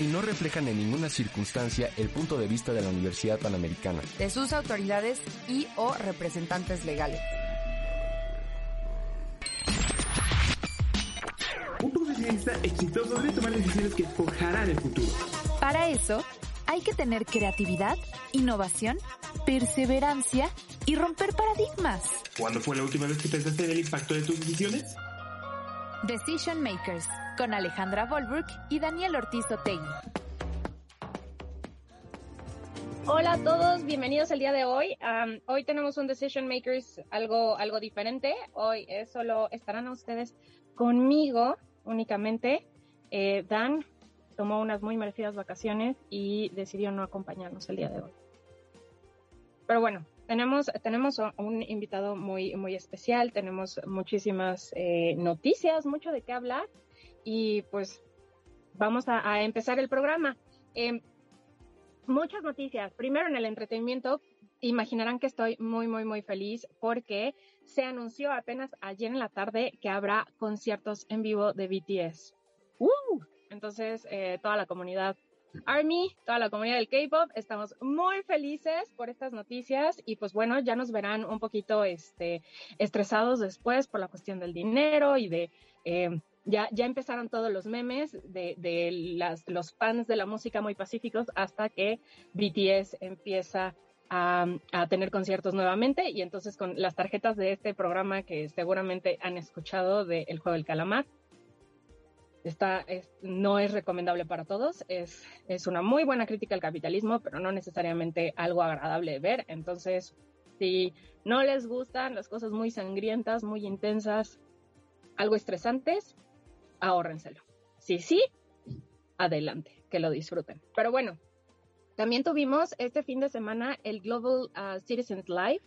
Y no reflejan en ninguna circunstancia el punto de vista de la Universidad Panamericana. De sus autoridades y o representantes legales. Un profesionista exitoso debe tomar decisiones que forjarán el futuro. Para eso, hay que tener creatividad, innovación, perseverancia y romper paradigmas. ¿Cuándo fue la última vez que pensaste en el impacto de tus decisiones? Decision Makers, con Alejandra Volbrook y Daniel Ortiz Otegui. Hola a todos, bienvenidos el día de hoy. Hoy tenemos un Decision Makers algo, algo diferente. Hoy es solo estarán ustedes conmigo únicamente. Eh, Dan tomó unas muy merecidas vacaciones y decidió no acompañarnos el día de hoy. Pero bueno, tenemos, tenemos un invitado muy, muy especial, tenemos muchísimas eh, noticias, mucho de qué hablar y pues vamos a, a empezar el programa. Eh, muchas noticias. Primero en el entretenimiento, imaginarán que estoy muy, muy, muy feliz porque se anunció apenas ayer en la tarde que habrá conciertos en vivo de BTS. ¡Uh! Entonces, eh, toda la comunidad Army, toda la comunidad del K-pop, estamos muy felices por estas noticias y pues bueno, ya nos verán un poquito este, estresados después por la cuestión del dinero y de... Eh, ya, ya empezaron todos los memes de, de las, los fans de la música muy pacíficos hasta que BTS empieza a, a, tener conciertos nuevamente y entonces con las tarjetas de este programa que seguramente han escuchado de El Juego del Calamar, Está, es, no es recomendable para todos, es, es una muy buena crítica al capitalismo, pero no necesariamente algo agradable de ver. Entonces, si no les gustan las cosas muy sangrientas, muy intensas, algo estresantes, ahórrenselo. Si sí, adelante, que lo disfruten. Pero bueno, también tuvimos este fin de semana el Global uh, Citizens Live,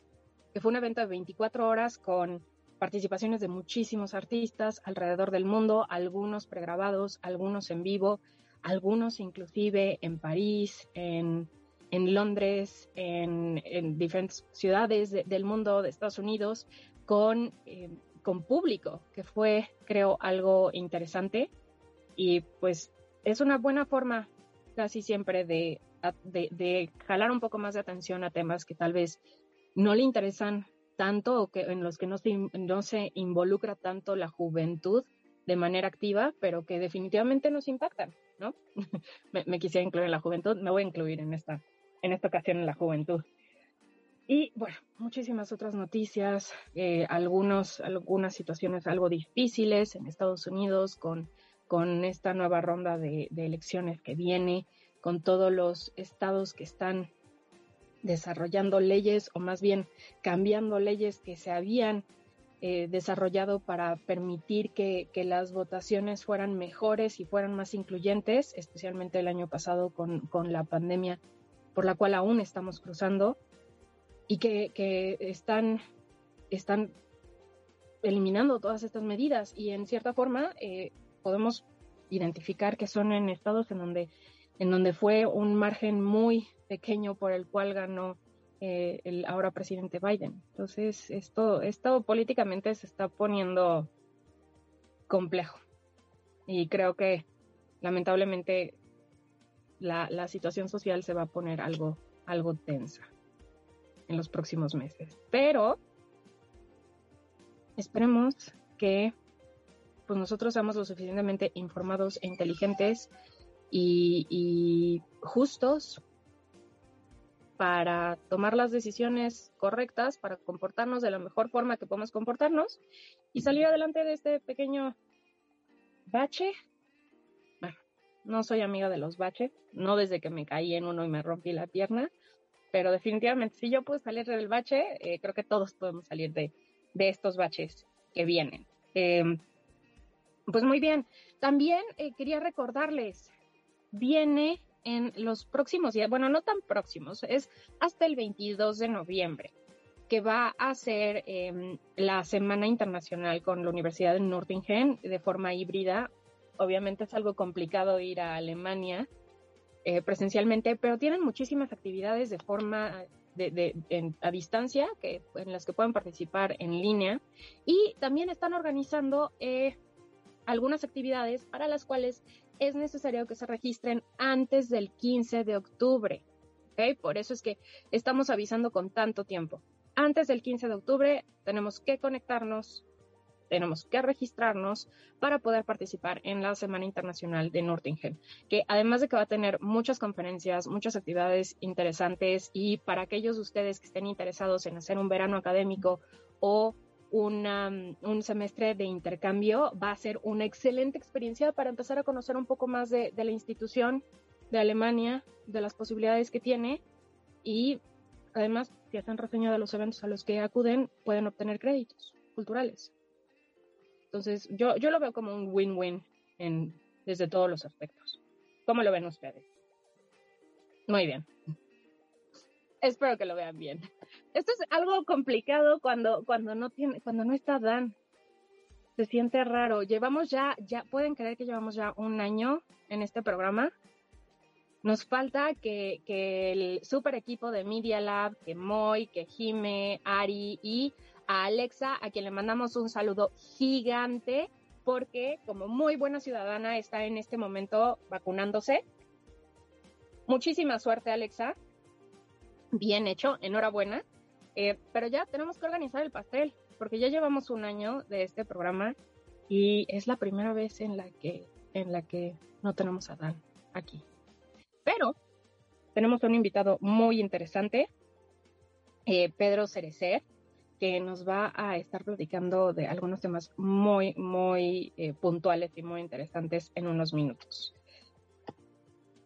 que fue un evento de 24 horas con participaciones de muchísimos artistas alrededor del mundo, algunos pregrabados, algunos en vivo, algunos inclusive en París, en, en Londres, en, en, diferentes ciudades de, del mundo, de Estados Unidos, con, eh, con público, que fue, creo, algo interesante. Y pues es una buena forma casi siempre de, de, de jalar un poco más de atención a temas que tal vez no le interesan tanto o que en los que no se, no se involucra tanto la juventud de manera activa, pero que definitivamente nos impactan, ¿no? me, me, quisiera incluir en la juventud, me voy a incluir en esta, en esta ocasión en la juventud. Y bueno, muchísimas otras noticias, eh, algunos, algunas situaciones algo difíciles en Estados Unidos con, con esta nueva ronda de, de elecciones que viene, con todos los estados que están desarrollando leyes o más bien cambiando leyes que se habían eh, desarrollado para permitir que, las votaciones fueran mejores y fueran más incluyentes, especialmente el año pasado con, con la pandemia por la cual aún estamos cruzando y que, que están, están eliminando todas estas medidas. Y en cierta forma eh, podemos identificar que son en estados en donde, en donde fue un margen muy pequeño por el cual ganó eh, el ahora presidente Biden. Entonces, esto, esto políticamente se está poniendo complejo. Y creo que lamentablemente la, la situación social se va a poner algo, algo tensa en los próximos meses. Pero esperemos que pues nosotros seamos lo suficientemente informados e inteligentes y, justos para tomar las decisiones correctas, para comportarnos de la mejor forma que podemos comportarnos y salir adelante de este pequeño bache. Bueno, no soy amiga de los baches, no desde que me caí en uno y me rompí la pierna, pero definitivamente si yo puedo salir del bache, eh, creo que todos podemos salir de, de estos baches que vienen. Em, pues muy bien, también eh, quería recordarles, viene en los próximos días, bueno, no tan próximos, es hasta el 22 de noviembre, que va a ser em, la Semana Internacional con la Universidad de Nürtingen de forma híbrida. Obviamente es algo complicado ir a Alemania eh, presencialmente, pero tienen muchísimas actividades de forma a distancia que, en las que pueden participar en línea y también están organizando eh, algunas actividades para las cuales es necesario que se registren antes del 15 de octubre. ¿okay? Por eso es que estamos avisando con tanto tiempo. Antes del 15 de octubre tenemos que conectarnos, tenemos que registrarnos para poder participar en la Semana Internacional de Nürtingen, que además de que va a tener muchas conferencias, muchas actividades interesantes y para aquellos de ustedes que estén interesados en hacer un verano académico o un semestre de intercambio va a ser una excelente experiencia para empezar a conocer un poco más de, la institución de Alemania, de las posibilidades que tiene y además si hacen reseña de los eventos a los que acuden pueden obtener créditos culturales. Entonces yo, yo lo veo como un win-win desde todos los aspectos. ¿Cómo lo ven ustedes? Muy bien. Espero que lo vean bien. Esto es algo complicado cuando, cuando no tiene, cuando no está Dan. Se siente raro. Llevamos ya, ya, pueden creer que llevamos ya un año en este programa. Nos falta que, que el super equipo de Media Lab, que Moy, que Jime, Ari y a Alexa, a quien le mandamos un saludo gigante, porque como muy buena ciudadana está en este momento vacunándose. Muchísima suerte, Alexa bien hecho, enhorabuena. Eh, pero ya tenemos que organizar el pastel, porque ya llevamos un año de este programa y es la primera vez en la que, en la que no tenemos a Dan aquí. Pero tenemos un invitado muy interesante, eh, Pedro Cerecer, que nos va a estar platicando de algunos temas muy, muy eh, puntuales y muy interesantes en unos minutos.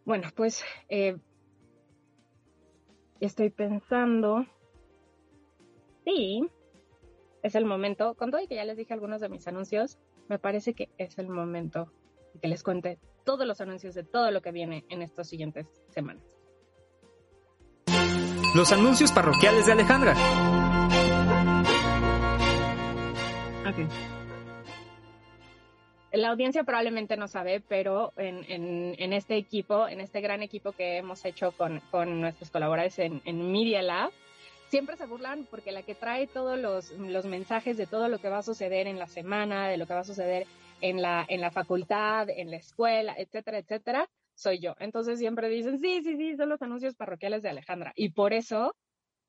Bueno, pues estoy pensando, sí, es el momento, con todo y que ya les dije algunos de mis anuncios, me parece que es el momento de que les cuente todos los anuncios de todo lo que viene en estas siguientes semanas. Los anuncios parroquiales de Alejandra. Okay la audiencia probablemente no sabe, pero en, este equipo, en este gran equipo que hemos hecho con, nuestros colaboradores en, Media Lab, siempre se burlan porque la que trae todos los, mensajes de todo lo que va a suceder en la semana, de lo que va a suceder en la, en la facultad, en la escuela, etcétera, etcétera, soy yo. Entonces siempre dicen, sí, sí, sí, son los anuncios parroquiales de Alejandra. Y por eso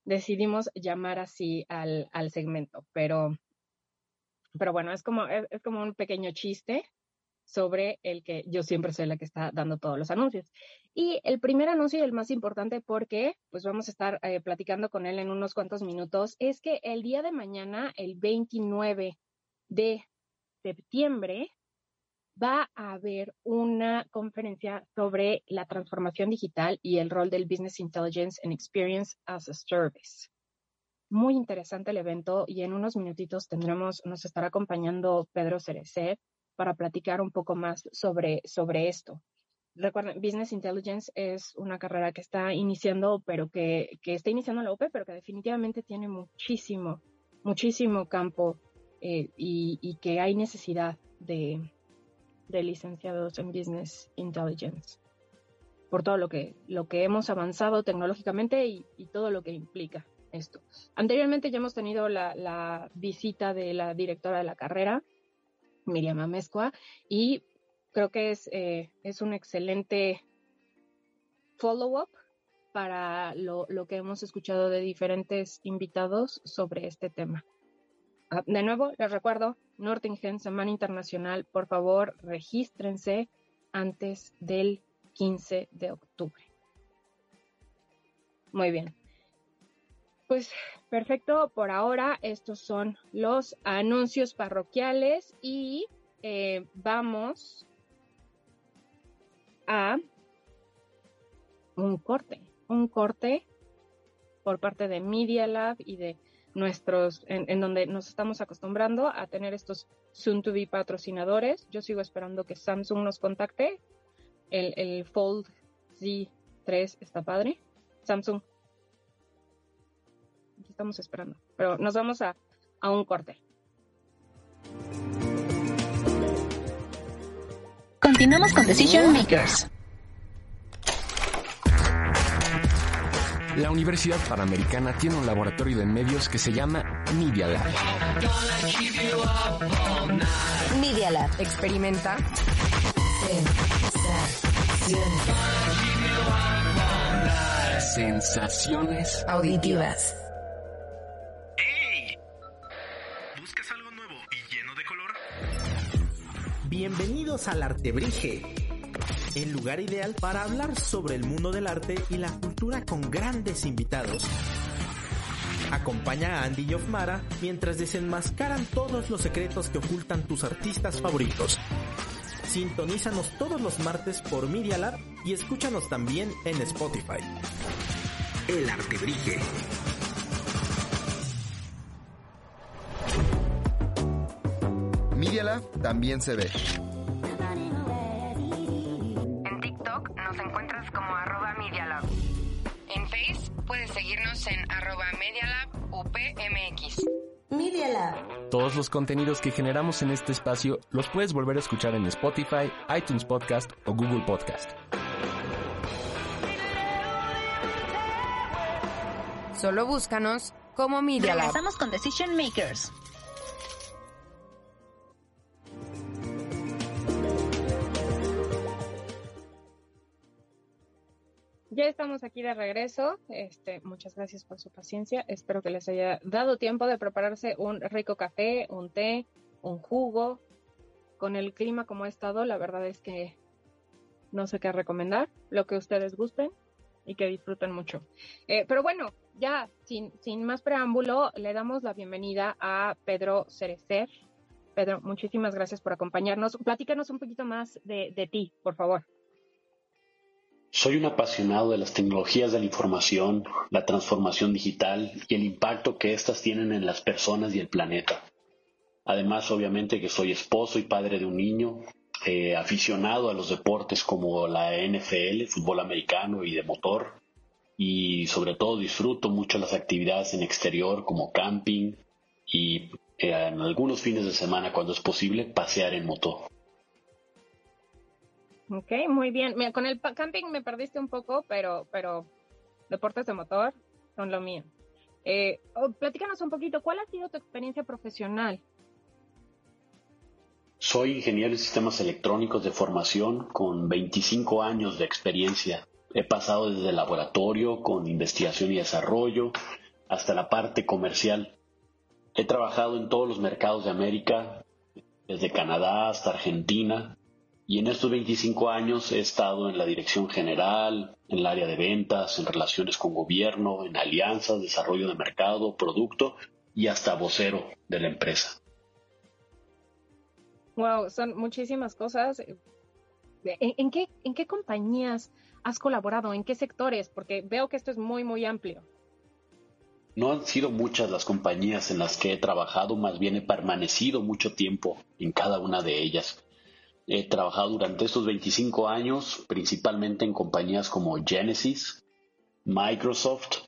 decidimos llamar así al, al segmento. Pero pero bueno, es como, es, como un pequeño chiste sobre el que yo siempre soy la que está dando todos los anuncios. Y el primer anuncio y el más importante porque pues vamos a estar eh, platicando con él en unos cuantos minutos es que el día de mañana, el 29 de septiembre, va a haber una conferencia sobre la transformación digital y el rol del Business Intelligence and Experience as a Service muy interesante el evento y en unos minutitos tendremos, nos estará acompañando Pedro Cerecer para platicar un poco más sobre, sobre esto. Recuerden, Business Intelligence es una carrera que está iniciando, pero que, que está iniciando la UP, pero que definitivamente tiene muchísimo, muchísimo campo eh, y, y, que hay necesidad de, de licenciados en Business Intelligence por todo lo que, lo que hemos avanzado tecnológicamente y, y todo lo que implica esto. Anteriormente ya hemos tenido la, visita de la directora de la carrera, Miriam Amezcua, y creo que es, eh, es un excelente follow-up para lo, que hemos escuchado de diferentes invitados sobre este tema. Ah, de nuevo, les recuerdo, Nürtingen, Semana Internacional, por favor, regístrense antes del 15 de octubre. Muy bien. Pues perfecto, por ahora estos son los anuncios parroquiales y eh, vamos a un corte, un corte por parte de Media Lab y de nuestros, en, donde nos estamos acostumbrando a tener estos soon to be patrocinadores. Yo sigo esperando que Samsung nos contacte. El, el Fold Z3 está padre. Samsung. Aquí estamos esperando. Pero nos vamos a, a un corte. Continuamos con Decision Makers. La Universidad Panamericana tiene un laboratorio de medios que se llama Media Lab. Media Lab. Experimenta. Sensaciones Auditivas. Bienvenidos al Artebrige el lugar ideal para hablar sobre el mundo del arte y la cultura con grandes invitados. Acompaña a Andy y Ofmara mientras desenmascaran todos los secretos que ocultan tus artistas favoritos. Sintonízanos todos los martes por Media Lab y escúchanos también en Spotify. El Artebrige. Media Lab también se ve. En TikTok nos encuentras como arroba Media Lab. En Face puedes seguirnos en arroba Media Lab UPMX. Media Lab. Todos los contenidos que generamos en este espacio los puedes volver a escuchar en Spotify, iTunes Podcast o Google Podcast. Solo búscanos como Media Lab. Regresamos con Decision Makers. Ya estamos aquí de regreso. Este, muchas gracias por su paciencia. Espero que les haya dado tiempo de prepararse un rico café, un té, un jugo. Con el clima como ha estado, la verdad es que no sé qué recomendar. Lo que ustedes gusten y que disfruten mucho. Eh, pero bueno, ya sin, sin más preámbulo, le damos la bienvenida a Pedro Cerecer. Pedro, muchísimas gracias por acompañarnos. Platícanos un poquito más de, de ti, por favor. Soy un apasionado de las tecnologías de la información, la transformación digital y el impacto que éstas tienen en las personas y el planeta. Además, obviamente que soy esposo y padre de un niño, eh, aficionado a los deportes como la NFL, fútbol americano y de motor, y sobre todo disfruto mucho las actividades en exterior como camping y eh, en algunos fines de semana, cuando es posible, pasear en moto. Ok, muy bien. Con el camping me perdiste un poco, pero, pero deportes de motor son lo mío. Eh, oh, platícanos un poquito, ¿cuál ha sido tu experiencia profesional? Soy ingeniero en sistemas electrónicos de formación con 25 años de experiencia. He pasado desde el laboratorio con investigación y desarrollo hasta la parte comercial. He trabajado en todos los mercados de América, desde Canadá hasta Argentina, y en estos 25 años he estado en la dirección general, en el área de ventas, en relaciones con gobierno, en alianzas, desarrollo de mercado, producto y hasta vocero de la empresa. Wow, son muchísimas cosas. ¿En, en qué, ¿En qué compañías has colaborado? ¿En qué sectores? Porque veo que esto es muy, muy amplio. No han sido muchas las compañías en las que he trabajado, más bien he permanecido mucho tiempo en cada una de ellas. He trabajado durante estos 25 años principalmente en compañías como Genesis, Microsoft,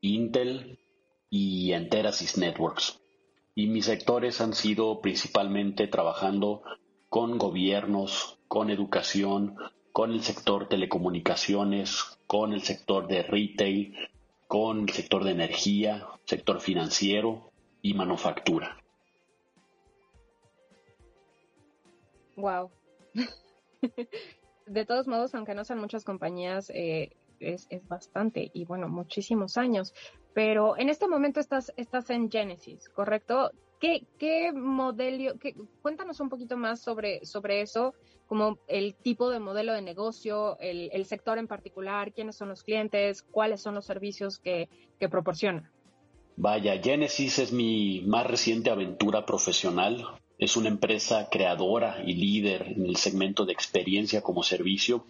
Intel y Enterasis Networks. Y mis sectores han sido principalmente trabajando con gobiernos, con educación, con el sector telecomunicaciones, con el sector de retail, con el sector de energía, sector financiero y manufactura. Wow. de todos modos, aunque no sean muchas compañías, eh, es, es, bastante y bueno, muchísimos años. Pero en este momento estás, estás en Genesis, ¿correcto? ¿Qué, qué modelo, qué, cuéntanos un poquito más sobre, sobre eso, como el tipo de modelo de negocio, el, el sector en particular, quiénes son los clientes, cuáles son los servicios que, que proporciona. Vaya, Genesis es mi más reciente aventura profesional. Es una empresa creadora y líder en el segmento de experiencia como servicio.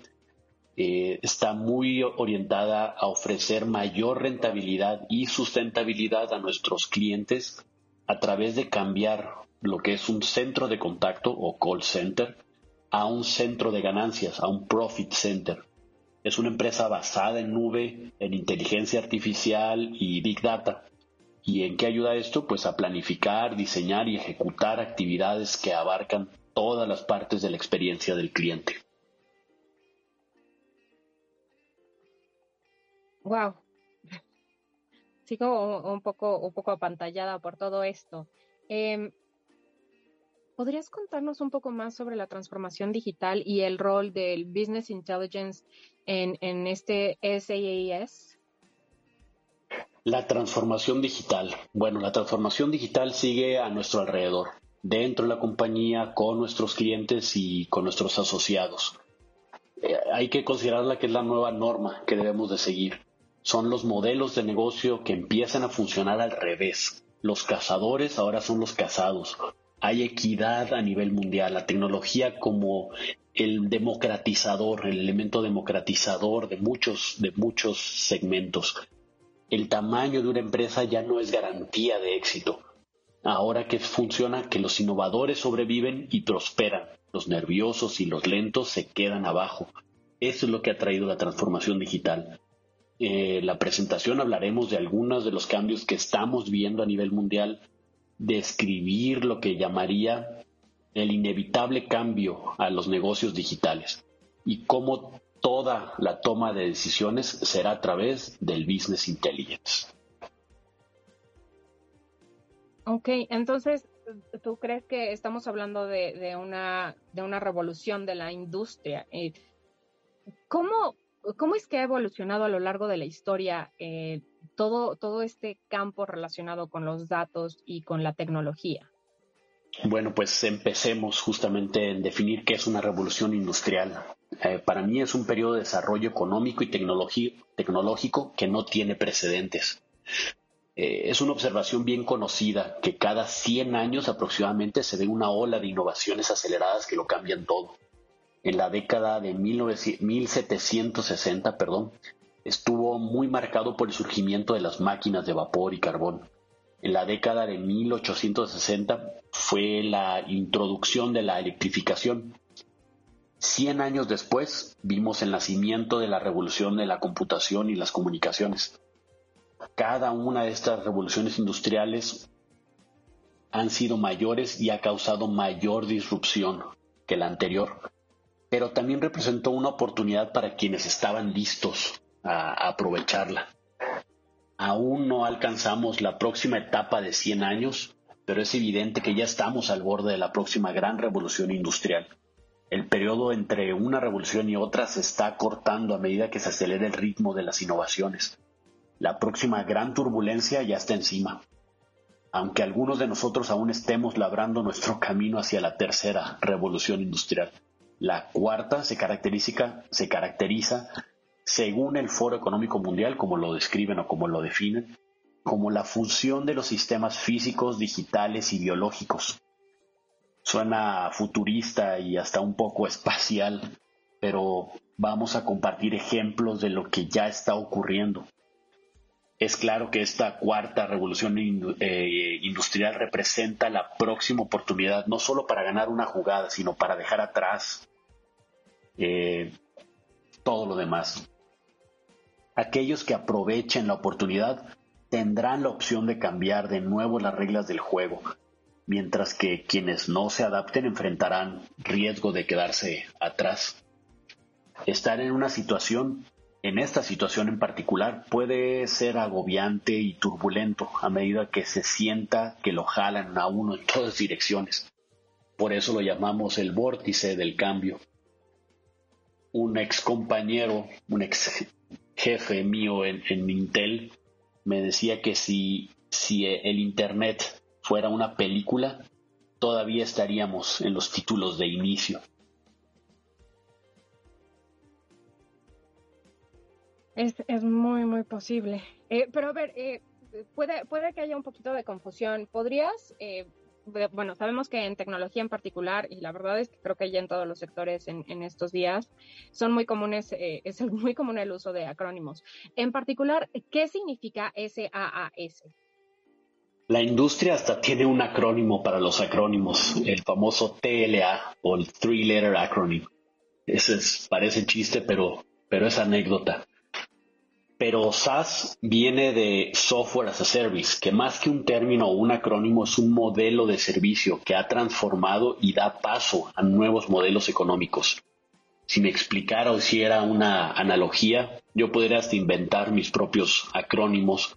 Eh, está muy orientada a ofrecer mayor rentabilidad y sustentabilidad a nuestros clientes a través de cambiar lo que es un centro de contacto o call center a un centro de ganancias, a un profit center. Es una empresa basada en nube, en inteligencia artificial y big data. ¿Y en qué ayuda esto? Pues a planificar, diseñar y ejecutar actividades que abarcan todas las partes de la experiencia del cliente. Wow, sigo un poco, un poco apantallada por todo esto. Em, ¿Podrías contarnos un poco más sobre la transformación digital y el rol del Business Intelligence en, en este SaaS? La transformación digital. Bueno, la transformación digital sigue a nuestro alrededor, dentro de la compañía, con nuestros clientes y con nuestros asociados. Eh, hay que considerarla que es la nueva norma que debemos de seguir son los modelos de negocio que empiezan a funcionar al revés. Los cazadores ahora son los cazados. Hay equidad a nivel mundial. La tecnología como el democratizador, el elemento democratizador de muchos, de muchos segmentos. El tamaño de una empresa ya no es garantía de éxito. Ahora que funciona, que los innovadores sobreviven y prosperan. Los nerviosos y los lentos se quedan abajo. Eso es lo que ha traído la transformación digital eh, la presentación hablaremos de algunos de los cambios que estamos viendo a nivel mundial, describir lo que llamaría el inevitable cambio a los negocios digitales y cómo toda la toma de decisiones será a través del Business Intelligence. Ok, entonces, ¿tú crees que estamos hablando de, una, de una revolución de la industria? Eh, ¿Cómo, ¿Cómo es que ha evolucionado a lo largo de la historia eh, todo, todo este campo relacionado con los datos y con la tecnología? Bueno, pues empecemos justamente en definir qué es una revolución industrial. Eh, para mí es un periodo de desarrollo económico y tecnológico que no tiene precedentes. Eh, es una observación bien conocida que cada 100 años aproximadamente se ve una ola de innovaciones aceleradas que lo cambian todo en la década de 1760, perdón, estuvo muy marcado por el surgimiento de las máquinas de vapor y carbón. La década de 1860 fue la introducción de la electrificación. Cien años después vimos el nacimiento de la revolución de la computación y las comunicaciones. Cada una de estas revoluciones industriales han sido mayores y ha causado mayor disrupción que la anterior pero también representó una oportunidad para quienes estaban listos a, aprovecharla. Aún no alcanzamos la próxima etapa de 100 años, pero es evidente que ya estamos al borde de la próxima gran revolución industrial. El periodo entre una revolución y otra se está cortando a medida que se acelera el ritmo de las innovaciones. La próxima gran turbulencia ya está encima. Aunque algunos de nosotros aún estemos labrando nuestro camino hacia la tercera revolución industrial. La cuarta se caracteriza, se caracteriza, según el Foro Económico Mundial, como lo describen o como lo definen, como la función de los sistemas físicos, digitales y biológicos. Suena futurista y hasta un poco espacial, pero vamos a compartir ejemplos de lo que ya está ocurriendo. Es claro que esta cuarta revolución eh, industrial representa la próxima oportunidad no solo para ganar una jugada, sino para dejar atrás eh, todo lo demás. Aquellos que aprovechen la oportunidad tendrán la opción de cambiar de nuevo las reglas del juego, mientras que quienes no se adapten enfrentarán riesgo de quedarse atrás. Estar en una situación, en esta situación en particular, puede ser agobiante y turbulento a medida que se sienta que lo jalan a uno en todas direcciones. Por eso lo llamamos el vórtice del cambio un ex compañero, un ex jefe mío en, Intel, me decía que si, si el Internet fuera una película, todavía estaríamos en los títulos de inicio. Es, muy, muy posible. Eh, pero a ver, eh, puede, puede que haya un poquito de confusión. ¿Podrías eh, bueno, sabemos que en tecnología en particular, y la verdad es que creo que ya en todos los sectores en, estos días, son muy comunes, eh, es muy común el uso de acrónimos. En particular, ¿qué significa SAAS? La industria hasta tiene un acrónimo para los acrónimos, el famoso TLA o el Three Letter Acronym. Ese parece chiste, pero, pero es anécdota pero SaaS viene de Software as a Service, que más que un término o un acrónimo es un modelo de servicio que ha transformado y da paso a nuevos modelos económicos. Si me explicara o hiciera una analogía, yo podría hasta inventar mis propios acrónimos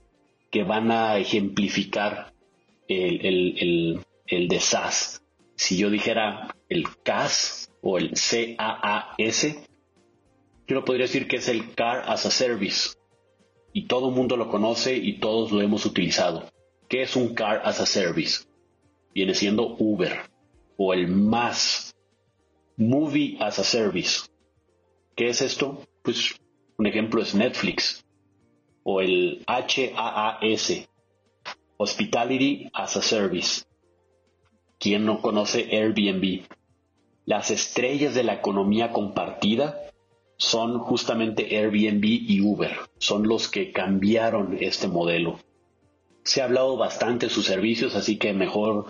que van a ejemplificar el, el de SaaS. Si yo dijera el CAS o el CAAS, yo lo podría decir que es el Car as a Service y todo el mundo lo conoce y todos lo hemos utilizado. ¿Qué es un car as a service? Viene siendo Uber o el más movie as a service. ¿Qué es esto? Pues un ejemplo es Netflix o el HAAS, Hospitality as a Service. ¿Quién no conoce Airbnb? Las estrellas de la economía compartida son justamente Airbnb y Uber, son los que cambiaron este modelo. Se ha hablado bastante de sus servicios, así que mejor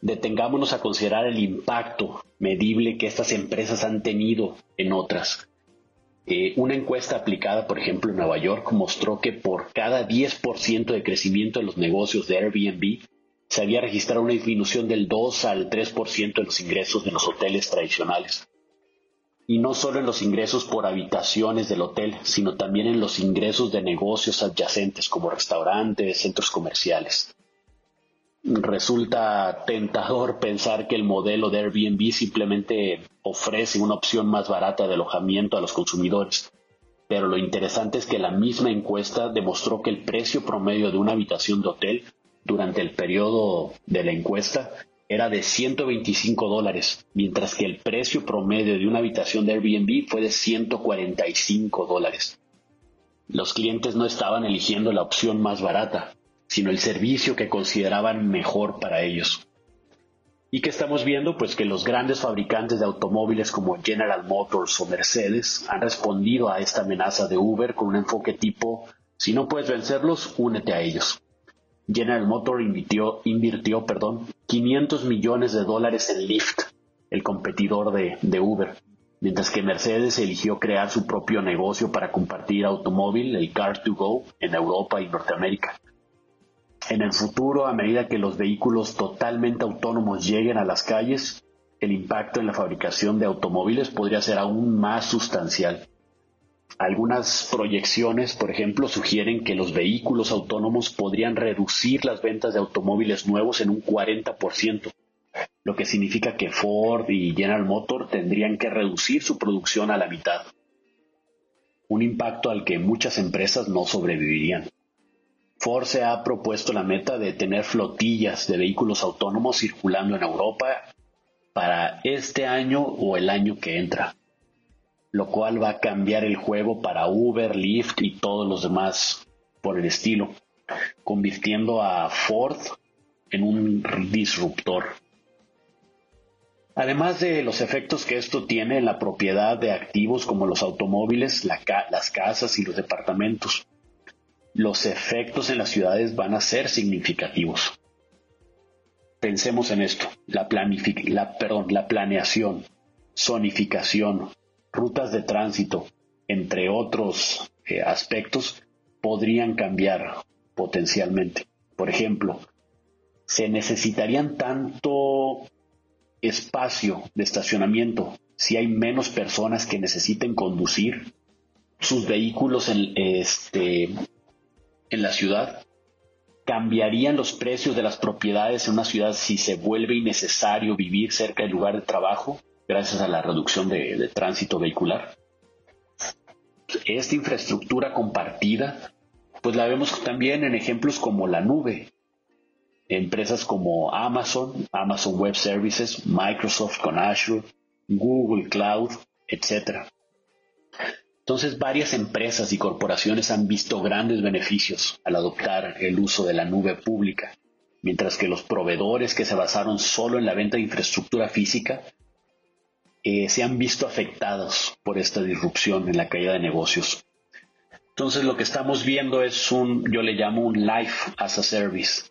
detengámonos a considerar el impacto medible que estas empresas han tenido en otras. Eh, una encuesta aplicada, por ejemplo, en Nueva York mostró que por cada 10% de crecimiento de los negocios de Airbnb, se había registrado una disminución del 2 al 3% de los ingresos de los hoteles tradicionales y no solo en los ingresos por habitaciones del hotel, sino también en los ingresos de negocios adyacentes como restaurantes, centros comerciales. Resulta tentador pensar que el modelo de Airbnb simplemente ofrece una opción más barata de alojamiento a los consumidores, pero lo interesante es que la misma encuesta demostró que el precio promedio de una habitación de hotel durante el periodo de la encuesta era de 125 dólares, mientras que el precio promedio de una habitación de Airbnb fue de 145 dólares. Los clientes no estaban eligiendo la opción más barata, sino el servicio que consideraban mejor para ellos. ¿Y qué estamos viendo? Pues que los grandes fabricantes de automóviles como General Motors o Mercedes han respondido a esta amenaza de Uber con un enfoque tipo, si no puedes vencerlos, únete a ellos. General Motors invirtió, invirtió perdón, 500 millones de dólares en Lyft, el competidor de, de Uber, mientras que Mercedes eligió crear su propio negocio para compartir automóvil, el Car2Go, en Europa y Norteamérica. En el futuro, a medida que los vehículos totalmente autónomos lleguen a las calles, el impacto en la fabricación de automóviles podría ser aún más sustancial. Algunas proyecciones, por ejemplo, sugieren que los vehículos autónomos podrían reducir las ventas de automóviles nuevos en un 40%, lo que significa que Ford y General Motors tendrían que reducir su producción a la mitad. Un impacto al que muchas empresas no sobrevivirían. Ford se ha propuesto la meta de tener flotillas de vehículos autónomos circulando en Europa para este año o el año que entra lo cual va a cambiar el juego para Uber, Lyft y todos los demás por el estilo, convirtiendo a Ford en un disruptor. Además de los efectos que esto tiene en la propiedad de activos como los automóviles, las casas y los departamentos, los efectos en las ciudades van a ser significativos. Pensemos en esto, la, perdón, la planeación, zonificación, rutas de tránsito, entre otros eh, aspectos, podrían cambiar potencialmente. Por ejemplo, se necesitarían tanto espacio de estacionamiento si hay menos personas que necesiten conducir sus vehículos en, este, en la ciudad. ¿Cambiarían los precios de las propiedades en una ciudad si se vuelve innecesario vivir cerca del lugar de trabajo? Gracias a la reducción de, tránsito vehicular. Esta infraestructura compartida, pues la vemos también en ejemplos como la nube. empresas como Amazon, Amazon Web Services, Microsoft con Azure, Google Cloud, etc. Entonces, varias empresas y corporaciones han visto grandes beneficios al adoptar el uso de la nube pública, mientras que los proveedores que se basaron solo en la venta de infraestructura física eh, se han visto afectados por esta disrupción en la caída de negocios. Entonces lo que estamos viendo es un, yo le llamo un life as a service.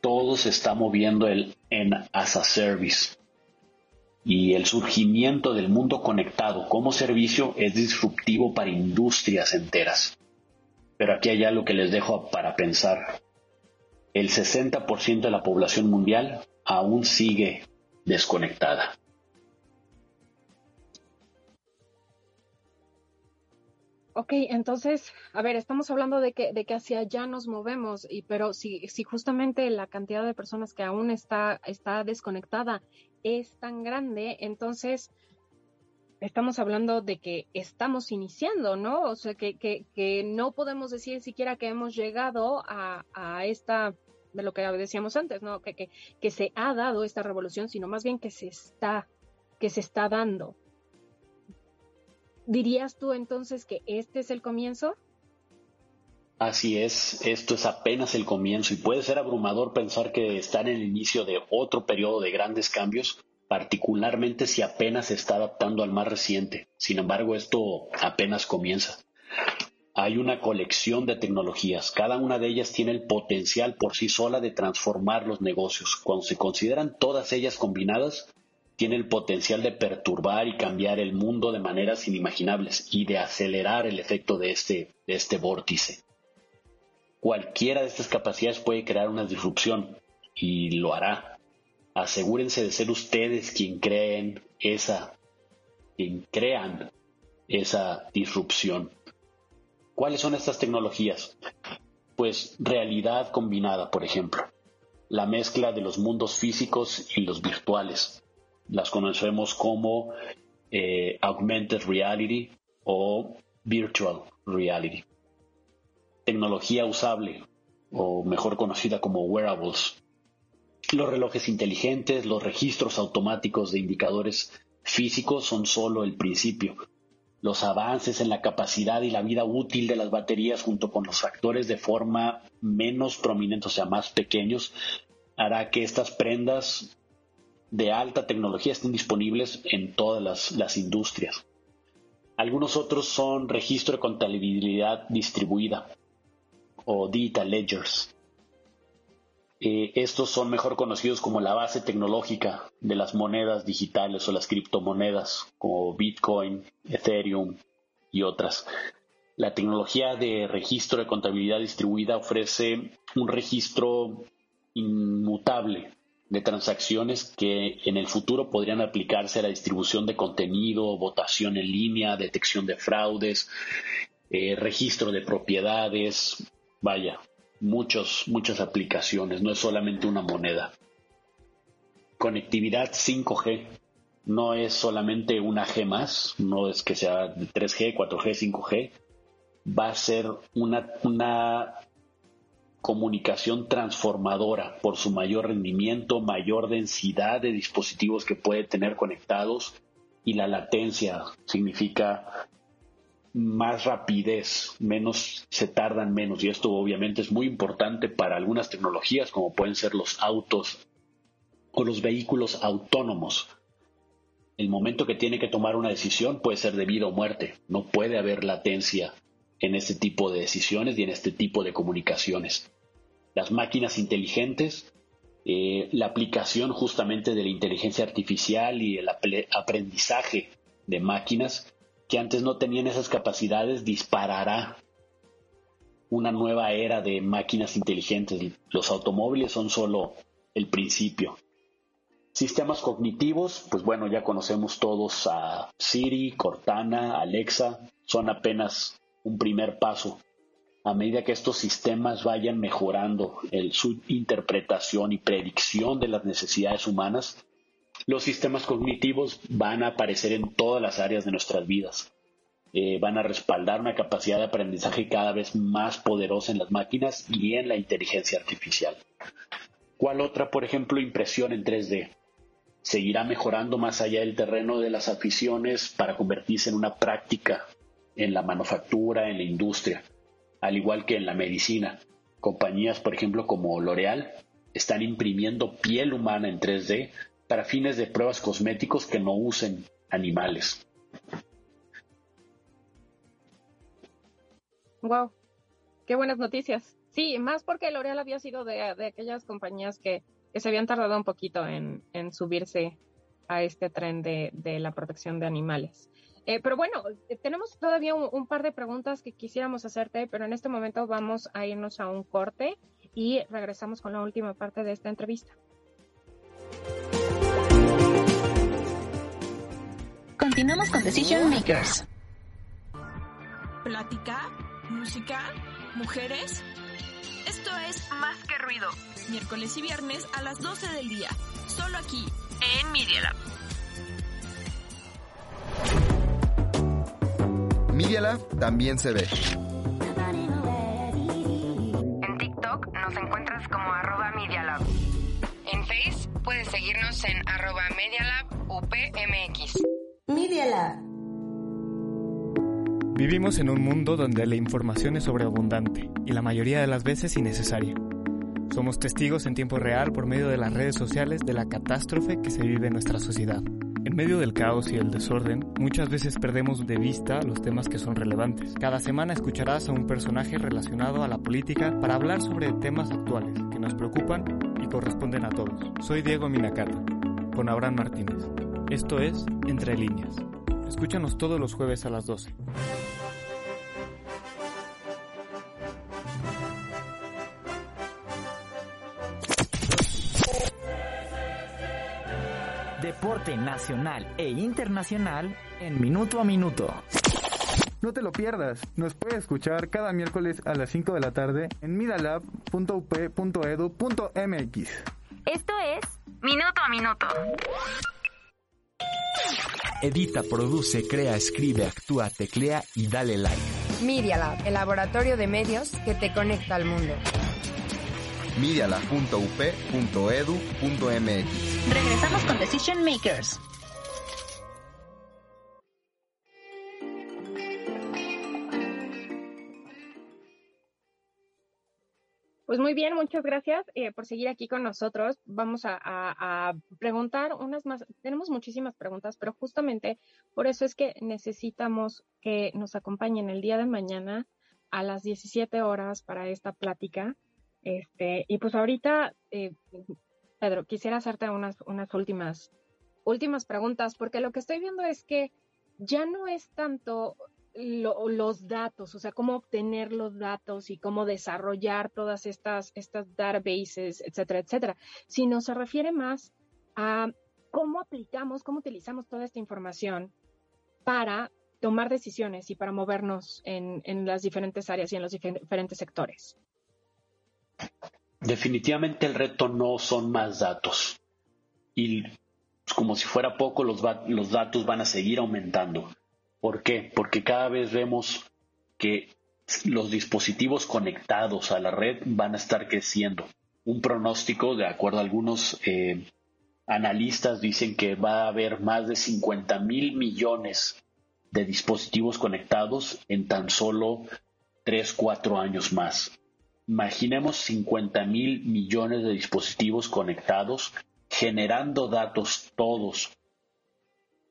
Todo se está moviendo el en as a service. Y el surgimiento del mundo conectado como servicio es disruptivo para industrias enteras. Pero aquí hay algo que les dejo para pensar. El 60% de la población mundial aún sigue desconectada. Ok, entonces, a ver, estamos hablando de que, de que hacia allá nos movemos, y, pero si, si justamente la cantidad de personas que aún está, está desconectada es tan grande, entonces estamos hablando de que estamos iniciando, ¿no? O sea, que, que, que no podemos decir siquiera que hemos llegado a, a esta, de lo que decíamos antes, ¿no? Que, que, que se ha dado esta revolución, sino más bien que se está, que se está dando. ¿Dirías tú entonces que este es el comienzo? Así es, esto es apenas el comienzo y puede ser abrumador pensar que está en el inicio de otro periodo de grandes cambios, particularmente si apenas se está adaptando al más reciente. Sin embargo, esto apenas comienza. Hay una colección de tecnologías, cada una de ellas tiene el potencial por sí sola de transformar los negocios. Cuando se consideran todas ellas combinadas, tiene el potencial de perturbar y cambiar el mundo de maneras inimaginables y de acelerar el efecto de este, de este vórtice. Cualquiera de estas capacidades puede crear una disrupción y lo hará. Asegúrense de ser ustedes quien creen esa, quien crean esa disrupción. ¿Cuáles son estas tecnologías? Pues realidad combinada, por ejemplo, la mezcla de los mundos físicos y los virtuales, las conocemos como eh, augmented reality o virtual reality. Tecnología usable o mejor conocida como wearables. Los relojes inteligentes, los registros automáticos de indicadores físicos son solo el principio. Los avances en la capacidad y la vida útil de las baterías junto con los factores de forma menos prominentes, o sea, más pequeños, hará que estas prendas de alta tecnología estén disponibles en todas las, industrias. Algunos otros son registro de contabilidad distribuida o digital ledgers. Eh, estos son mejor conocidos como la base tecnológica de las monedas digitales o las criptomonedas como Bitcoin, Ethereum y otras. La tecnología de registro de contabilidad distribuida ofrece un registro inmutable de transacciones que en el futuro podrían aplicarse a la distribución de contenido, votación en línea, detección de fraudes, eh, registro de propiedades, vaya, muchos, muchas aplicaciones, no es solamente una moneda. Conectividad 5G no es solamente una G más, no es que sea 3G, 4G, 5G, va a ser una, una comunicación transformadora por su mayor rendimiento, mayor densidad de dispositivos que puede tener conectados y la latencia significa más rapidez, menos se tardan menos y esto obviamente es muy importante para algunas tecnologías como pueden ser los autos o los vehículos autónomos. El momento que tiene que tomar una decisión puede ser de vida o muerte, no puede haber latencia en este tipo de decisiones y en este tipo de comunicaciones las máquinas inteligentes, eh, la aplicación justamente de la inteligencia artificial y el aprendizaje de máquinas que antes no tenían esas capacidades disparará una nueva era de máquinas inteligentes. Los automóviles son solo el principio. Sistemas cognitivos, pues bueno, ya conocemos todos a Siri, Cortana, Alexa, son apenas un primer paso a medida que estos sistemas vayan mejorando su interpretación y predicción de las necesidades humanas, los sistemas cognitivos van a aparecer en todas las áreas de nuestras vidas. eh, van a respaldar una capacidad de aprendizaje cada vez más poderosa en las máquinas y en la inteligencia artificial. ¿Cuál otra, por ejemplo, impresión en 3D? Seguirá mejorando más allá del terreno de las aficiones para convertirse en una práctica en la manufactura, en la industria, al igual que en la medicina. Compañías, por ejemplo, como L'Oreal, están imprimiendo piel humana en 3D para fines de pruebas cosméticos que no usen animales. Wow, qué buenas noticias. Sí, más porque L'Oreal había sido de, aquellas compañías que, se habían tardado un poquito en, subirse a este tren de, la protección de animales. Eh, pero bueno, tenemos todavía un, par de preguntas que quisiéramos hacerte, pero en este momento vamos a irnos a un corte y regresamos con la última parte de esta entrevista. Continuamos con Decision Makers. Plática música, mujeres. Esto es Más que Ruido, miércoles y viernes a las 12 del día, solo aquí, en Media Lab. Media Lab también se ve. En TikTok nos encuentras como arroba Media Lab. En Face puedes seguirnos en arroba Media Lab UPMX. Media Lab Vivimos en un mundo donde la información es sobreabundante y la mayoría de las veces innecesaria. Somos testigos en tiempo real por medio de las redes sociales de la catástrofe que se vive en nuestra sociedad. Medio del caos y el desorden, muchas veces perdemos de vista los temas que son relevantes. Cada semana escucharás a un personaje relacionado a la política para hablar sobre temas actuales que nos preocupan y corresponden a todos. Soy Diego Minacata, con Abraham Martínez. Esto es Entre Líneas. Escúchanos todos los jueves a las 12. Deporte nacional e internacional en minuto a minuto. No te lo pierdas, nos puedes escuchar cada miércoles a las 5 de la tarde en midalab.up.edu.mx. Esto es Minuto a Minuto. Edita, produce, crea, escribe, actúa, teclea y dale like. Media Lab, el laboratorio de medios que te conecta al mundo. medialab.up.edu.mx. Regresamos con Decision Makers. Pues muy bien, muchas gracias eh, por seguir aquí con nosotros. Vamos a, preguntar unas más. Tenemos muchísimas preguntas, pero justamente por eso es que necesitamos que nos acompañen el día de mañana a las 17 horas para esta plática. Este, y pues ahorita, eh, Pedro, quisiera hacerte unas, unas últimas, últimas preguntas, porque lo que estoy viendo es que ya no es tanto los datos, o sea, cómo obtener los datos y cómo desarrollar todas estas, estas databases, etcétera, etcétera, sino se refiere más a cómo aplicamos, cómo utilizamos toda esta información para tomar decisiones y para movernos en, en las diferentes áreas y en los diferentes sectores. Definitivamente el reto no son más datos. Y como si fuera poco, los, los datos van a seguir aumentando. ¿Por qué? Porque cada vez vemos que los dispositivos conectados a la red van a estar creciendo. Un pronóstico, de acuerdo a algunos eh, analistas, dicen que va a haber más de 50 mil millones de dispositivos conectados en tan solo 3, 4 años más. Imaginemos 50 mil millones de dispositivos conectados generando datos todos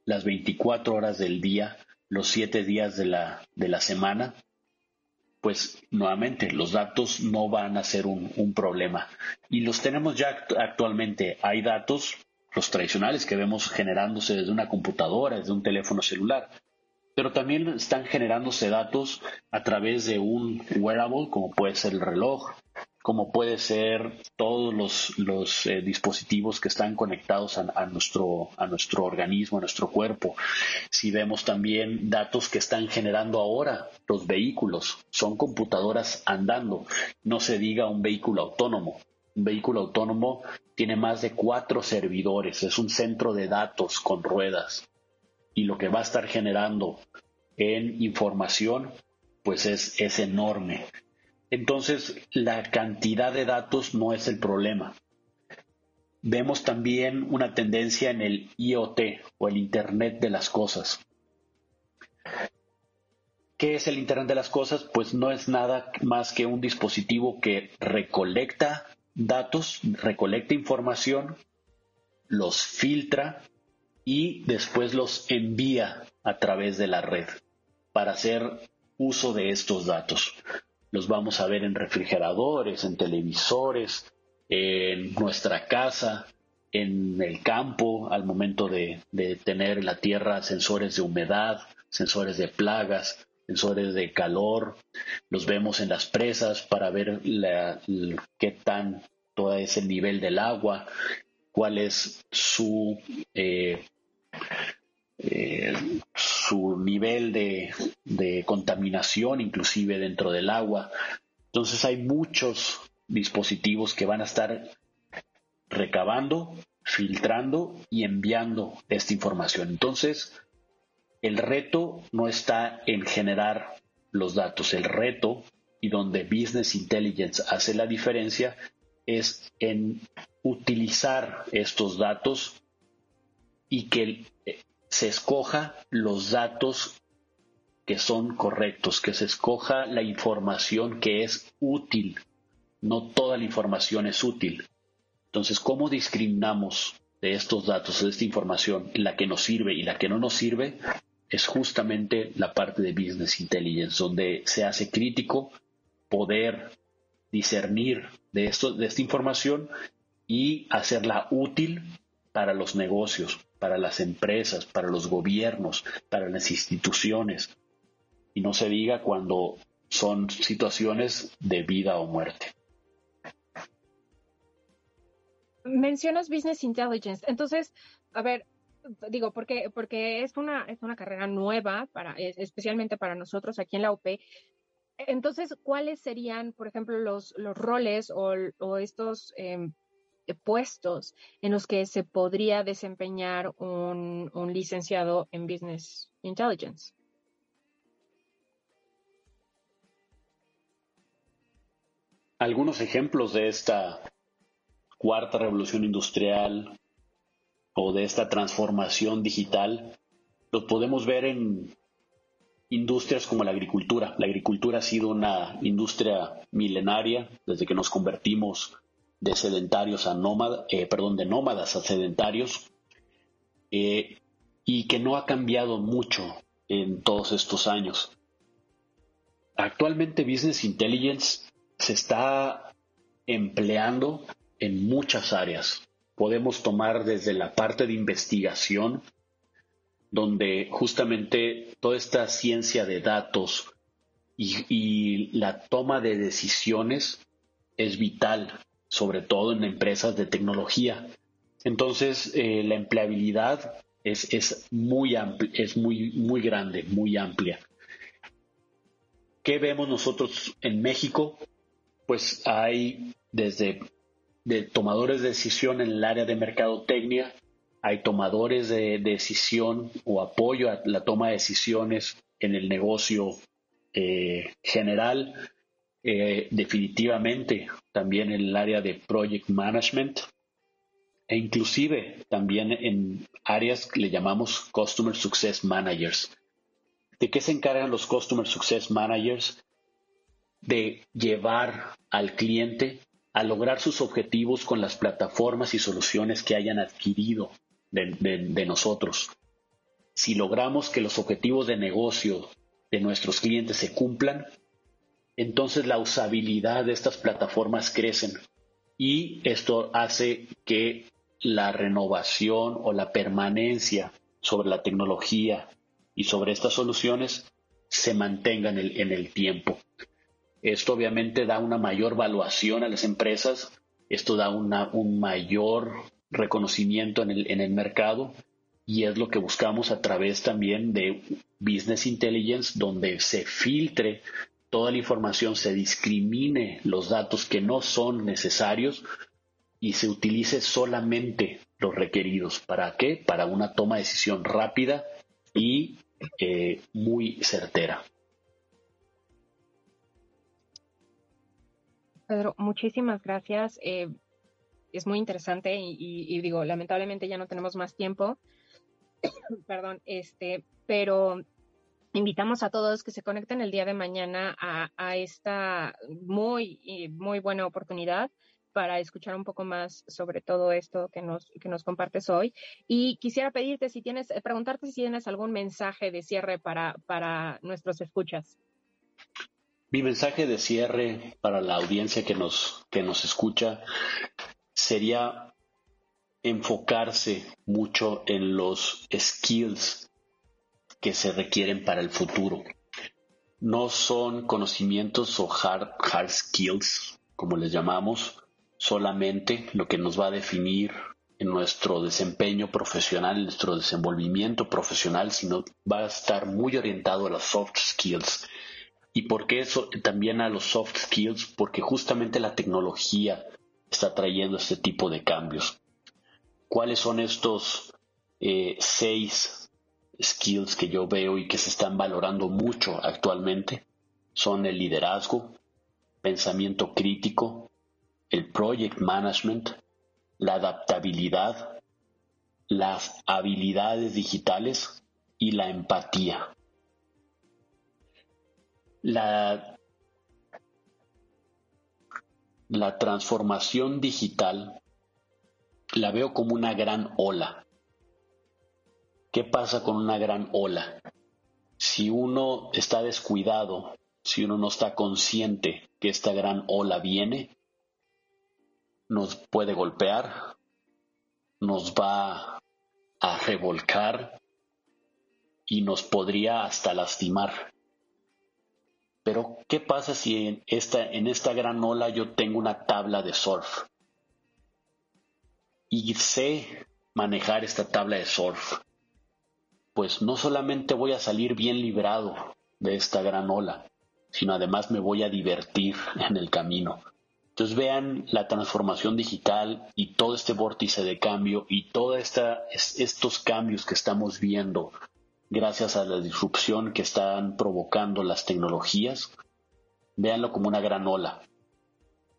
las 24 horas del día los siete días de la, de la semana, pues nuevamente los datos no van a ser un, un problema. Y los tenemos ya actualmente. Hay datos, los tradicionales que vemos generándose desde una computadora, desde un teléfono celular, pero también están generándose datos a través de un wearable, como puede ser el reloj, como puede ser todos los, eh, dispositivos que están conectados a, nuestro, a nuestro organismo, a nuestro cuerpo. Si vemos también datos que están generando ahora los vehículos, son computadoras andando, no se diga un vehículo autónomo. Un vehículo autónomo tiene más de cuatro servidores, es un centro de datos con ruedas. Y lo que va a estar generando en información, pues es, es enorme. Entonces, la cantidad de datos no es el problema. Vemos también una tendencia en el IoT o el Internet de las Cosas. ¿Qué es el Internet de las Cosas? Pues no es nada más que un dispositivo que recolecta datos, recolecta información, los filtra y después los envía a través de la red para hacer uso de estos datos. Los vamos a ver en refrigeradores, en televisores, en nuestra casa, en el campo, al momento de, tener en la tierra sensores de humedad, sensores de plagas, sensores de calor, los vemos en las presas para ver qué tan todo es el nivel del agua, cuál es su eh, eh, su nivel de, de, contaminación, inclusive dentro del agua. Entonces hay muchos dispositivos que van a estar recabando, filtrando y enviando esta información. Entonces, el reto no está en generar los datos, el reto y donde Business Intelligence hace la diferencia es en utilizar estos datos y que se escoja los datos que son correctos, que se escoja la información que es útil. No toda la información es útil. Entonces, ¿cómo discriminamos de estos datos, de esta información, la que nos sirve y la que no nos sirve? Es justamente la parte de Business Intelligence, donde se hace crítico poder discernir de, esto, de esta información y hacerla útil para los negocios, para las empresas, para los gobiernos, para las instituciones. Y no se diga cuando son situaciones de vida o muerte. Mencionas Business Intelligence. Entonces, a ver, digo, porque, porque es una, es una carrera nueva para, especialmente para nosotros aquí en la UP, entonces, ¿cuáles serían, por ejemplo, los, los roles o, estos em, puestos en los que se podría desempeñar un, un licenciado en Business Intelligence? Algunos ejemplos de esta cuarta revolución industrial o de esta transformación digital los podemos ver en industrias como la agricultura. La agricultura ha sido una industria milenaria desde que nos convertimos de sedentarios a nómadas, eh, perdón, de nómadas a sedentarios, eh, y que no ha cambiado mucho en todos estos años. Actualmente Business Intelligence se está empleando en muchas áreas. Podemos tomar desde la parte de investigación, donde justamente toda esta ciencia de datos y, la toma de decisiones es vital, sobre todo en empresas de tecnología. Entonces, eh, la empleabilidad es, es muy es muy, muy grande, muy amplia. ¿Qué vemos nosotros en México? Pues hay desde de tomadores de decisión en el área de mercadotecnia hay tomadores de decisión o apoyo a la toma de decisiones en el negocio eh, general, eh, definitivamente también en el área de project management e inclusive también en áreas que le llamamos Customer Success Managers. ¿De qué se encargan los Customer Success Managers? De llevar al cliente a lograr sus objetivos con las plataformas y soluciones que hayan adquirido de, nosotros. Si logramos que los objetivos de negocio de nuestros clientes se cumplan, entonces la usabilidad de estas plataformas crecen y esto hace que la renovación o la permanencia sobre la tecnología y sobre estas soluciones se mantenga en el, en el tiempo. Esto obviamente da una mayor valuación a las empresas, esto da una, un mayor reconocimiento en el, en el mercado y es lo que buscamos a través también de Business Intelligence, donde se filtre toda la información, se discrimine los datos que no son necesarios y se utilice solamente los requeridos. ¿Para qué? Para una toma de decisión rápida y eh, muy certera. Pedro, muchísimas gracias. Eh, es muy interesante y, digo, lamentablemente ya no tenemos más tiempo. Perdón, este, pero invitamos a todos que se conecten el día de mañana a, esta muy, eh, muy buena oportunidad para escuchar un poco más sobre todo esto que nos, que nos compartes hoy. Y quisiera pedirte si tienes, preguntarte si tienes algún mensaje de cierre para, para nuestros escuchas. Mi mensaje de cierre para la audiencia que nos, que nos escucha sería enfocarse mucho en los skills que se requieren para el futuro. No son conocimientos o hard, skills, como les llamamos, solamente lo que nos va a definir en nuestro desempeño profesional, en nuestro desenvolvimiento profesional, sino va a estar muy orientado a las soft skills, ¿Y por qué eso también a los soft skills? Porque justamente la tecnología está trayendo este tipo de cambios. ¿Cuáles son estos eh, seis skills que yo veo y que se están valorando mucho actualmente? Son el liderazgo, pensamiento crítico, el project management, la adaptabilidad, las habilidades digitales y la empatía. La, la transformación digital la veo como una gran ola. ¿Qué pasa con una gran ola? Si uno está descuidado, si uno no está consciente que esta gran ola viene, nos puede golpear, nos va a revolcar y nos podría hasta lastimar. Pero, ¿qué pasa si en esta, en esta gran ola yo tengo una tabla de surf? Y sé manejar esta tabla de surf. Pues no solamente voy a salir bien librado de esta gran ola, sino además me voy a divertir en el camino. Entonces vean la transformación digital y todo este vórtice de cambio y todos estos cambios que estamos viendo gracias a la disrupción que están provocando las tecnologías, véanlo como una gran ola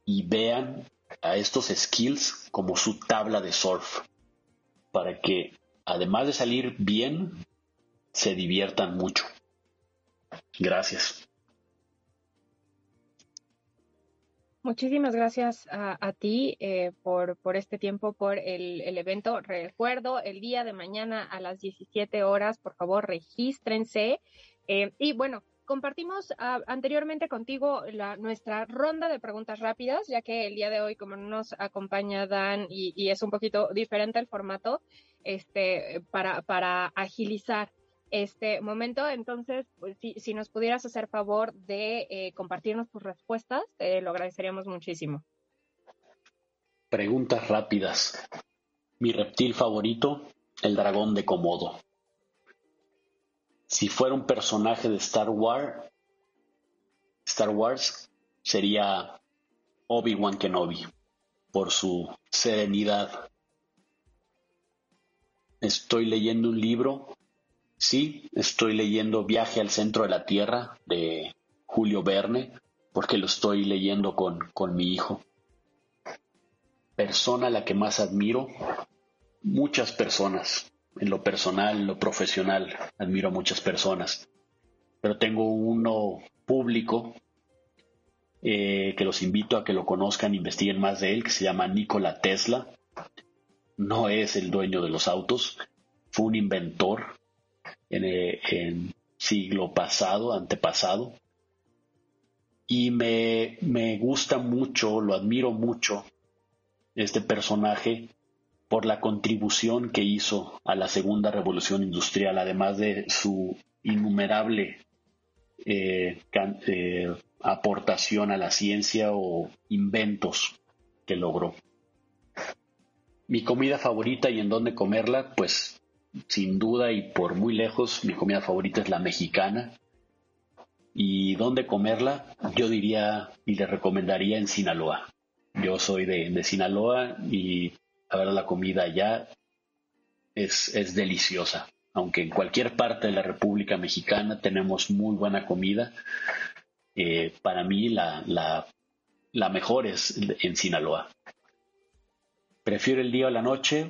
y vean a estos skills como su tabla de surf para que además de salir bien, se diviertan mucho. Gracias. Muchísimas gracias a, ti eh, por, por, este tiempo, por el, evento. Recuerdo, el día de mañana a las 17 horas, por favor, regístrense. Eh, y bueno, compartimos ah, anteriormente contigo la, nuestra ronda de preguntas rápidas, ya que el día de hoy, como nos acompaña Dan y, y es un poquito diferente el formato, este, para, agilizar este momento. Entonces, pues, si, nos pudieras hacer favor de eh, compartirnos tus respuestas, lo agradeceríamos muchísimo. Preguntas rápidas. Mi reptil favorito, el dragón de Komodo. Si fuera un personaje de Star Wars, Star Wars sería Obi-Wan Kenobi por su serenidad. Estoy leyendo un libro Sí, estoy leyendo Viaje al centro de la Tierra de Julio Verne, porque lo estoy leyendo con, con mi hijo. Persona la que más admiro, muchas personas, en lo personal, en lo profesional, admiro a muchas personas, pero tengo uno público eh, que los invito a que lo conozcan, investiguen más de él, que se llama Nikola Tesla. No es el dueño de los autos, fue un inventor, en el siglo pasado, antepasado. Y me, me gusta mucho, lo admiro mucho, este personaje por la contribución que hizo a la segunda revolución industrial, además de su innumerable eh, eh, aportación a la ciencia o inventos que logró. Mi comida favorita y en dónde comerla, pues sin duda y por muy lejos, mi comida favorita es la mexicana. ¿Y dónde comerla? Yo diría y le recomendaría en Sinaloa. Yo soy de, Sinaloa y a ver la comida allá es, es deliciosa. aunque en cualquier parte de la República Mexicana tenemos muy buena comida, eh, para mí la, la, mejor es en Sinaloa. ¿Prefiero el día o la noche?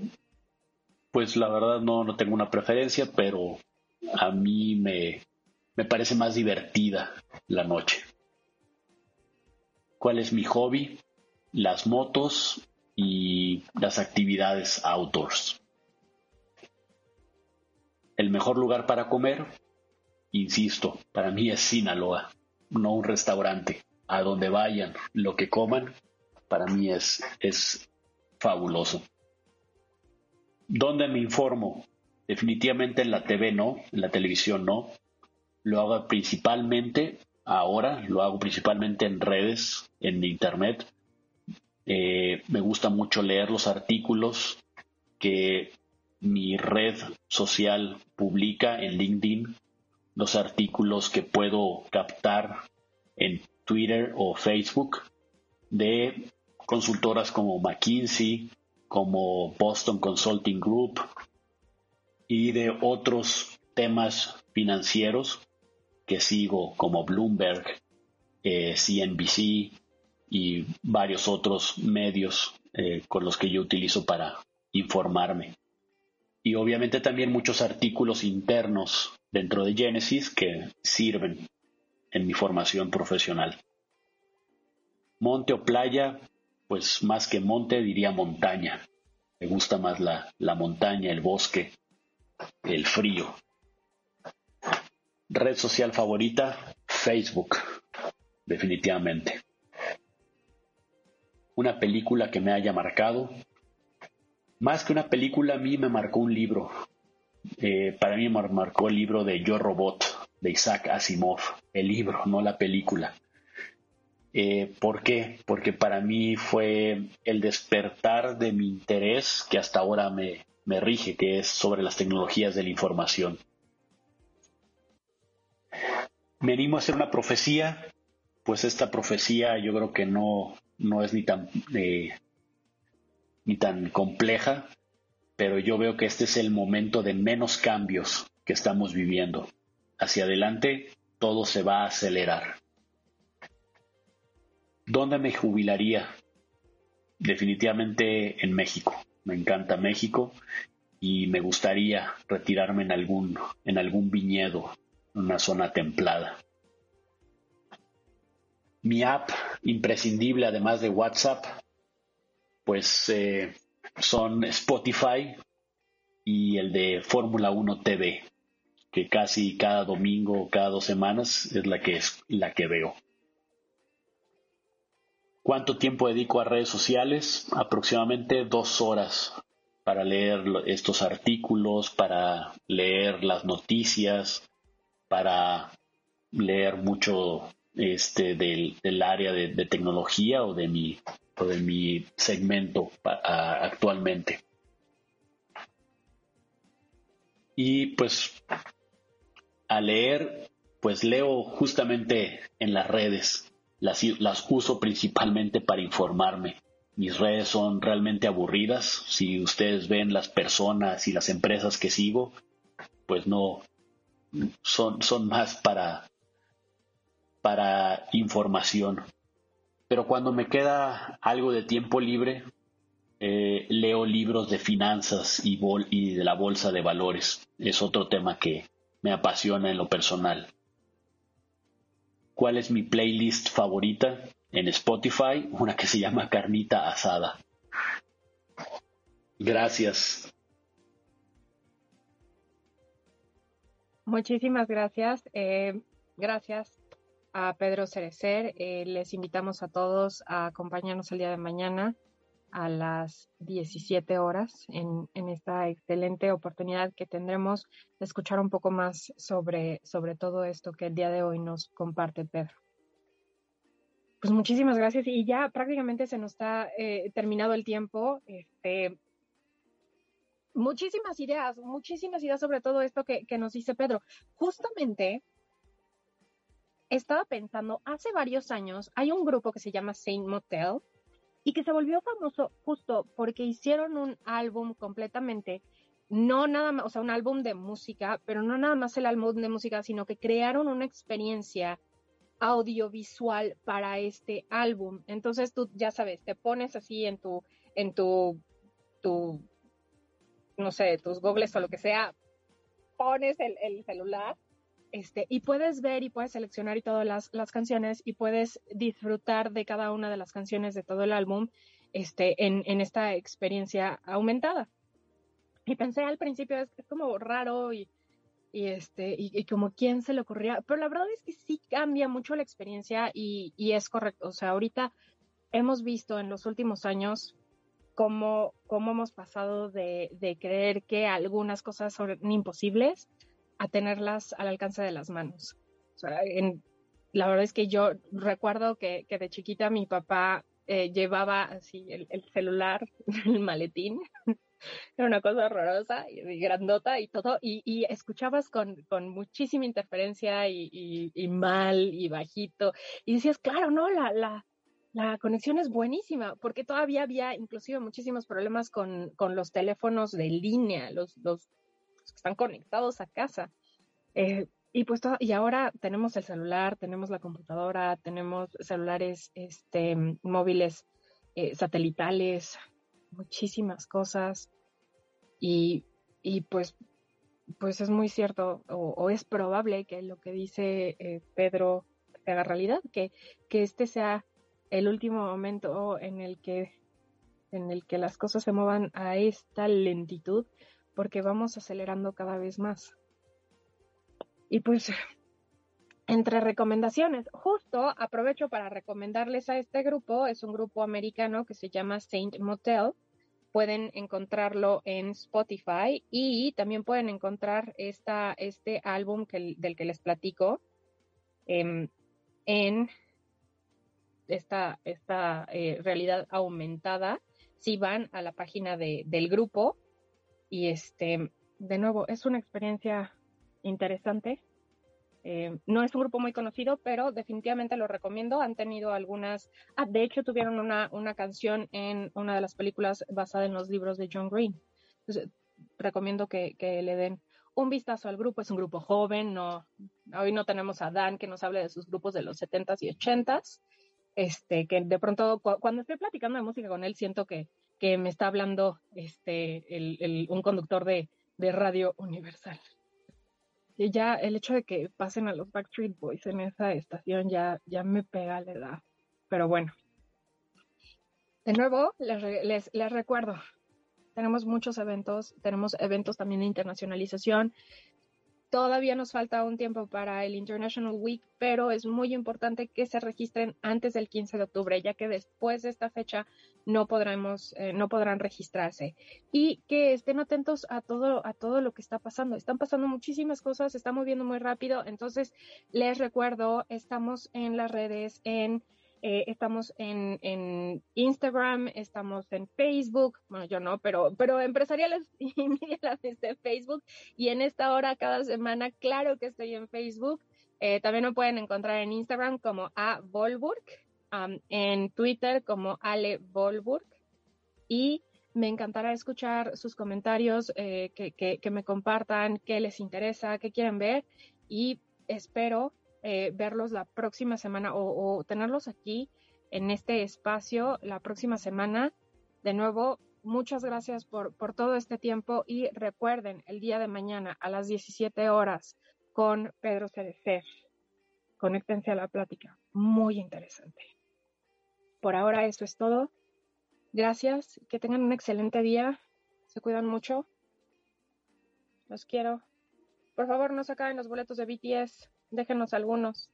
Pues la verdad no, no tengo una preferencia, pero a mí me, me parece más divertida la noche. ¿Cuál es mi hobby? Las motos y las actividades outdoors. El mejor lugar para comer, insisto, para mí es Sinaloa no un restaurante. A donde vayan, lo que coman, para mí es, es fabuloso. ¿Dónde me informo? Definitivamente en la TV no, en la televisión no. Lo hago principalmente, ahora lo hago principalmente en redes, en internet. Eh, me gusta mucho leer los artículos que mi red social publica en LinkedIn los artículos que puedo captar en Twitter o Facebook de consultoras como McKinsey, como Boston Consulting Group y de otros temas financieros que sigo como Bloomberg, eh, CNBC y varios otros medios eh, con los que yo utilizo para informarme. Y obviamente también muchos artículos internos dentro de Genesis que sirven en mi formación profesional. Monte o playa, pues más que monte diría montaña. Me gusta más la, la montaña, el bosque, el frío. Red social favorita, Facebook, definitivamente. Una película que me haya marcado. Más que una película, a mí me marcó un libro eh, para mí marcó el libro de Yo Robot de Isaac Asimov, el libro, no la película. Eh, ¿Por qué? Porque para mí fue el despertar de mi interés que hasta ahora me, rige, que es sobre las tecnologías de la información. Me animo a hacer una profecía, pues esta profecía yo creo que no, no es ni tan, eh, ni tan compleja, pero yo veo que este es el momento de menos cambios que estamos viviendo. Hacia adelante todo se va a acelerar. ¿Dónde me jubilaría? Definitivamente en México. Me encanta México y me gustaría retirarme en algún, en algún viñedo, en una zona templada. Mi app imprescindible, además de WhatsApp, pues eh, son Spotify y el de Fórmula 1 TV, que casi cada domingo o cada dos semanas es la que, es la que veo. ¿Cuánto tiempo dedico a redes sociales? Aproximadamente dos horas para leer estos artículos, para leer las noticias, para leer mucho este, del, área de tecnología o de mi de mi segmento actualmente. Y pues a leer, pues leo justamente en las redes, las, las uso principalmente para informarme. Mis redes son realmente aburridas. Si ustedes ven las personas y las empresas que sigo, pues no, son, son más para, para información pero cuando me queda algo de tiempo libre, eh, leo libros de finanzas y, y de la bolsa de valores. Es otro tema que me apasiona en lo personal. ¿Cuál es mi playlist favorita? En Spotify, una que se llama Carnita Asada. Gracias. Muchísimas gracias. Eh, gracias a Pedro Cerecer. Eh, les invitamos a todos a acompañarnos el día de mañana a las 17 horas en, esta excelente oportunidad que tendremos de escuchar un poco más sobre, sobre todo esto que el día de hoy nos comparte Pedro. Pues muchísimas gracias y ya prácticamente se nos está eh, terminado el tiempo. Este, muchísimas ideas, muchísimas ideas sobre todo esto que, que nos dice Pedro. Justamente estaba pensando, hace varios años hay un grupo que se llama Saint Motel y que se volvió famoso justo porque hicieron un álbum completamente no nada más, o sea, un álbum de música, pero no nada más el álbum de música, sino que crearon una experiencia audiovisual para este álbum. Entonces tú ya sabes, te pones así en tu, en tu, tu, no sé, tus googles o lo que sea, pones el celular este, y puedes ver y puedes seleccionar y todas las, las, canciones y puedes disfrutar de cada una de las canciones de todo el álbum este, en, en esta experiencia aumentada. Y pensé al principio, es, es como raro y, y, este, y, y, como quién se le ocurría, pero la verdad es que sí cambia mucho la experiencia y, y es correcto. O sea, ahorita hemos visto en los últimos años cómo, cómo hemos pasado de, de creer que algunas cosas son imposibles a tenerlas al alcance de las manos. O sea, en, la verdad es que yo recuerdo que, que de chiquita mi papá eh, llevaba así el, el celular, el maletín, era una cosa horrorosa y grandota y todo, y, y escuchabas con, con, muchísima interferencia y, y, y, mal y bajito, y decías, claro, no, la, la, la conexión es buenísima, porque todavía había inclusive muchísimos problemas con, con los teléfonos de línea, los, los que están conectados a casa. Eh, y pues y ahora tenemos el celular, tenemos la computadora, tenemos celulares este, móviles eh, satelitales, muchísimas cosas. Y, y, pues, pues es muy cierto, o, o, es probable que lo que dice eh, Pedro se haga realidad, que, que este sea el último momento en el que en el que las cosas se muevan a esta lentitud, porque vamos acelerando cada vez más. Y pues, entre recomendaciones, justo aprovecho para recomendarles a este grupo, es un grupo americano que se llama Saint Motel. Pueden encontrarlo en Spotify y también pueden encontrar esta, este álbum que, del que les platico eh, en esta, esta eh, realidad aumentada si van a la página de, del grupo y este, de nuevo, es una experiencia interesante. Eh, no es un grupo muy conocido, pero definitivamente lo recomiendo. Han tenido algunas, ah, de hecho tuvieron una, una canción en una de las películas basada en los libros de John Green. Entonces, recomiendo que, que le den un vistazo al grupo. Es un grupo joven, no, hoy no tenemos a Dan que nos hable de sus grupos de los 70s y 80s. Este, que de pronto, cu cuando estoy platicando de música con él, siento que, que me está hablando este, el, el, un conductor de, de Radio Universal. Y ya el hecho de que pasen a los Backstreet Boys en esa estación ya, ya me pega la edad. Pero bueno. De nuevo, les, les, les recuerdo, tenemos muchos eventos, tenemos eventos también de internacionalización. Todavía nos falta un tiempo para el International Week, pero es muy importante que se registren antes del 15 de octubre, ya que después de esta fecha no podremos, eh, no podrán registrarse. Y que estén atentos a todo, a todo lo que está pasando. Están pasando muchísimas cosas, se está moviendo muy rápido. Entonces, les recuerdo, estamos en las redes, en eh, estamos en, en, Instagram, estamos en Facebook, bueno, yo no, pero, pero empresariales y mediales de Facebook. Y en esta hora, cada semana, claro que estoy en Facebook. Eh, también me pueden encontrar en Instagram como a Volburg, en Twitter como Ale Volburg. Y me encantará escuchar sus comentarios, eh, que, que me compartan qué les interesa, qué quieren ver. Y espero eh, verlos la próxima semana o, tenerlos aquí en este espacio la próxima semana. De nuevo, muchas gracias por, por todo este tiempo y recuerden el día de mañana a las 17 horas con Pedro Cerecer. Conéctense a la plática. Muy interesante. Por ahora eso es todo. Gracias. Que tengan un excelente día. Se cuidan mucho. Los quiero. Por favor, no se acaben los boletos de BTS. Déjenos algunos.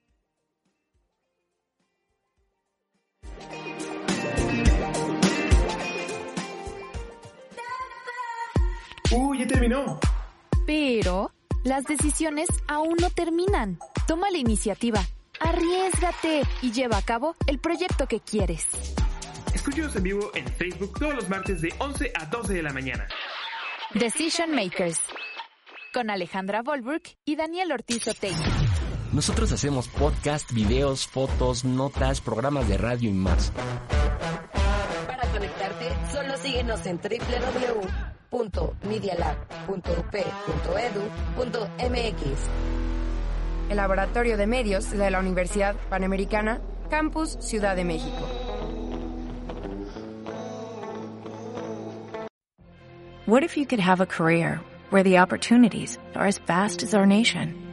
¡Uy, ya terminó! Pero las decisiones aún no terminan. Toma la iniciativa, arriesgate y lleva a cabo el proyecto que quieres. Escúchanos en vivo en Facebook todos los martes de 11 a 12 de la mañana. Decision Makers con Alejandra Volburg y Daniel Ortiz Otey. Nosotros hacemos podcast, videos, fotos, notas, programas de radio y más. Para conectarte, solo Solo síguenos en www.medialab.up.edu.mx. El Laboratorio de Medios de la Universidad Panamericana, Campus Ciudad de México. What if you could have a career where the opportunities are as vast as our nation,